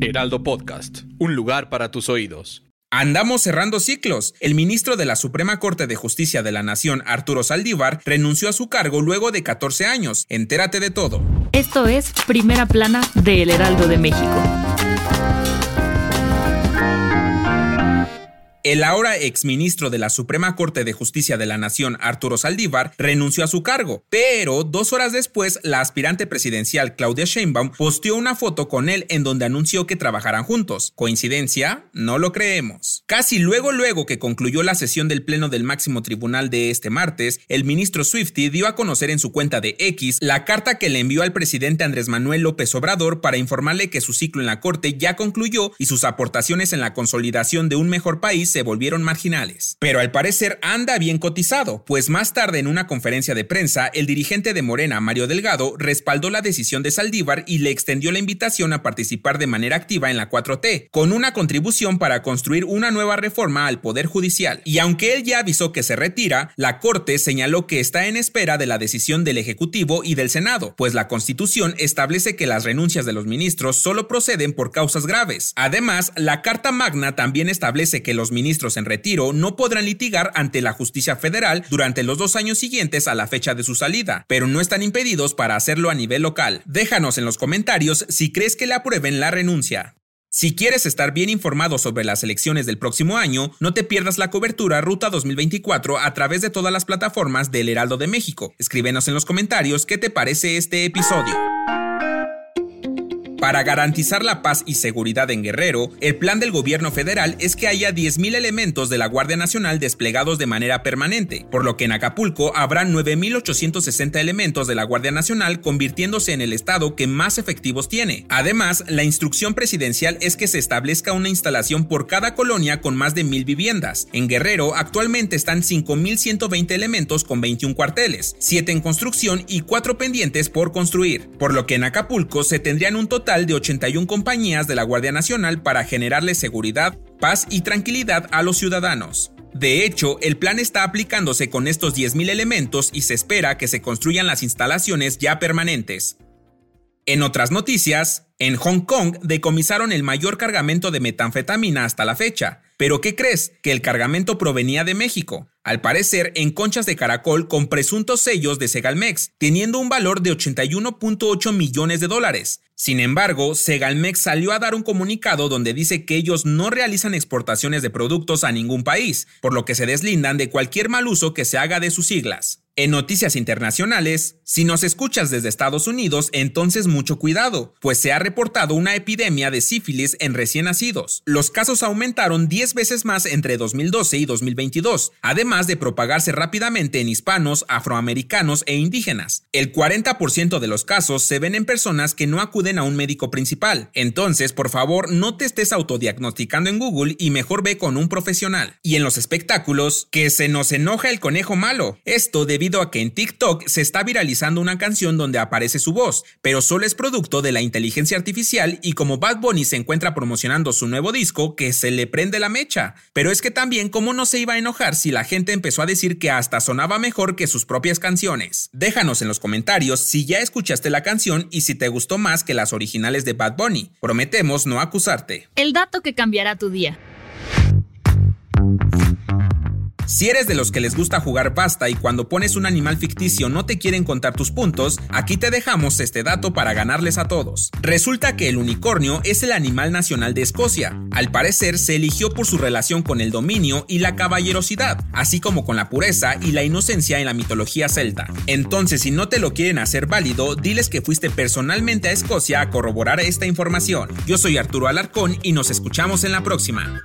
Heraldo Podcast, un lugar para tus oídos. Andamos cerrando ciclos. El ministro de la Suprema Corte de Justicia de la Nación, Arturo Saldívar, renunció a su cargo luego de 14 años. Entérate de todo. Esto es Primera Plana de El Heraldo de México. El ahora exministro de la Suprema Corte de Justicia de la Nación, Arturo Saldívar, renunció a su cargo, pero dos horas después, la aspirante presidencial Claudia Sheinbaum posteó una foto con él en donde anunció que trabajarán juntos. ¿Coincidencia? No lo creemos. Casi luego luego que concluyó la sesión del Pleno del Máximo Tribunal de este martes, el ministro Swifty dio a conocer en su cuenta de X la carta que le envió al presidente Andrés Manuel López Obrador para informarle que su ciclo en la Corte ya concluyó y sus aportaciones en la consolidación de un mejor país se volvieron marginales. Pero al parecer anda bien cotizado, pues más tarde en una conferencia de prensa, el dirigente de Morena, Mario Delgado, respaldó la decisión de Saldívar y le extendió la invitación a participar de manera activa en la 4T, con una contribución para construir una nueva reforma al Poder Judicial. Y aunque él ya avisó que se retira, la Corte señaló que está en espera de la decisión del Ejecutivo y del Senado, pues la Constitución establece que las renuncias de los ministros solo proceden por causas graves. Además, la Carta Magna también establece que los ministros en retiro no podrán litigar ante la justicia federal durante los dos años siguientes a la fecha de su salida, pero no están impedidos para hacerlo a nivel local. Déjanos en los comentarios si crees que le aprueben la renuncia. Si quieres estar bien informado sobre las elecciones del próximo año, no te pierdas la cobertura Ruta 2024 a través de todas las plataformas del Heraldo de México. Escríbenos en los comentarios qué te parece este episodio. Para garantizar la paz y seguridad en Guerrero, el plan del gobierno federal es que haya 10.000 elementos de la Guardia Nacional desplegados de manera permanente, por lo que en Acapulco habrá 9.860 elementos de la Guardia Nacional convirtiéndose en el estado que más efectivos tiene. Además, la instrucción presidencial es que se establezca una instalación por cada colonia con más de 1.000 viviendas. En Guerrero actualmente están 5.120 elementos con 21 cuarteles, 7 en construcción y 4 pendientes por construir, por lo que en Acapulco se tendrían un total de 81 compañías de la Guardia Nacional para generarle seguridad, paz y tranquilidad a los ciudadanos. De hecho, el plan está aplicándose con estos 10.000 elementos y se espera que se construyan las instalaciones ya permanentes. En otras noticias, en Hong Kong decomisaron el mayor cargamento de metanfetamina hasta la fecha. ¿Pero qué crees? Que el cargamento provenía de México. Al parecer, en conchas de caracol con presuntos sellos de Segalmex, teniendo un valor de 81.8 millones de dólares. Sin embargo, Segalmex salió a dar un comunicado donde dice que ellos no realizan exportaciones de productos a ningún país, por lo que se deslindan de cualquier mal uso que se haga de sus siglas. En noticias internacionales, si nos escuchas desde Estados Unidos, entonces mucho cuidado, pues se ha reportado una epidemia de sífilis en recién nacidos. Los casos aumentaron 10 veces más entre 2012 y 2022, además de propagarse rápidamente en hispanos, afroamericanos e indígenas. El 40% de los casos se ven en personas que no acuden a un médico principal. Entonces, por favor, no te estés autodiagnosticando en Google y mejor ve con un profesional. Y en los espectáculos, que se nos enoja el conejo malo. Esto debido a que en TikTok se está viralizando una canción donde aparece su voz, pero solo es producto de la inteligencia artificial y como Bad Bunny se encuentra promocionando su nuevo disco, que se le prende la mecha. Pero es que también cómo no se iba a enojar si la gente empezó a decir que hasta sonaba mejor que sus propias canciones. Déjanos en los comentarios si ya escuchaste la canción y si te gustó más que las originales de Bad Bunny. Prometemos no acusarte. El dato que cambiará tu día. Si eres de los que les gusta jugar pasta y cuando pones un animal ficticio no te quieren contar tus puntos, aquí te dejamos este dato para ganarles a todos. Resulta que el unicornio es el animal nacional de Escocia. Al parecer se eligió por su relación con el dominio y la caballerosidad, así como con la pureza y la inocencia en la mitología celta. Entonces, si no te lo quieren hacer válido, diles que fuiste personalmente a Escocia a corroborar esta información. Yo soy Arturo Alarcón y nos escuchamos en la próxima.